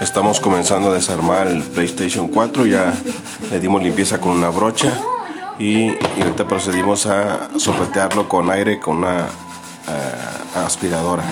Estamos comenzando a desarmar el PlayStation 4. Ya le dimos limpieza con una brocha. Y, y ahorita procedimos a sopletearlo con aire con una eh, aspiradora.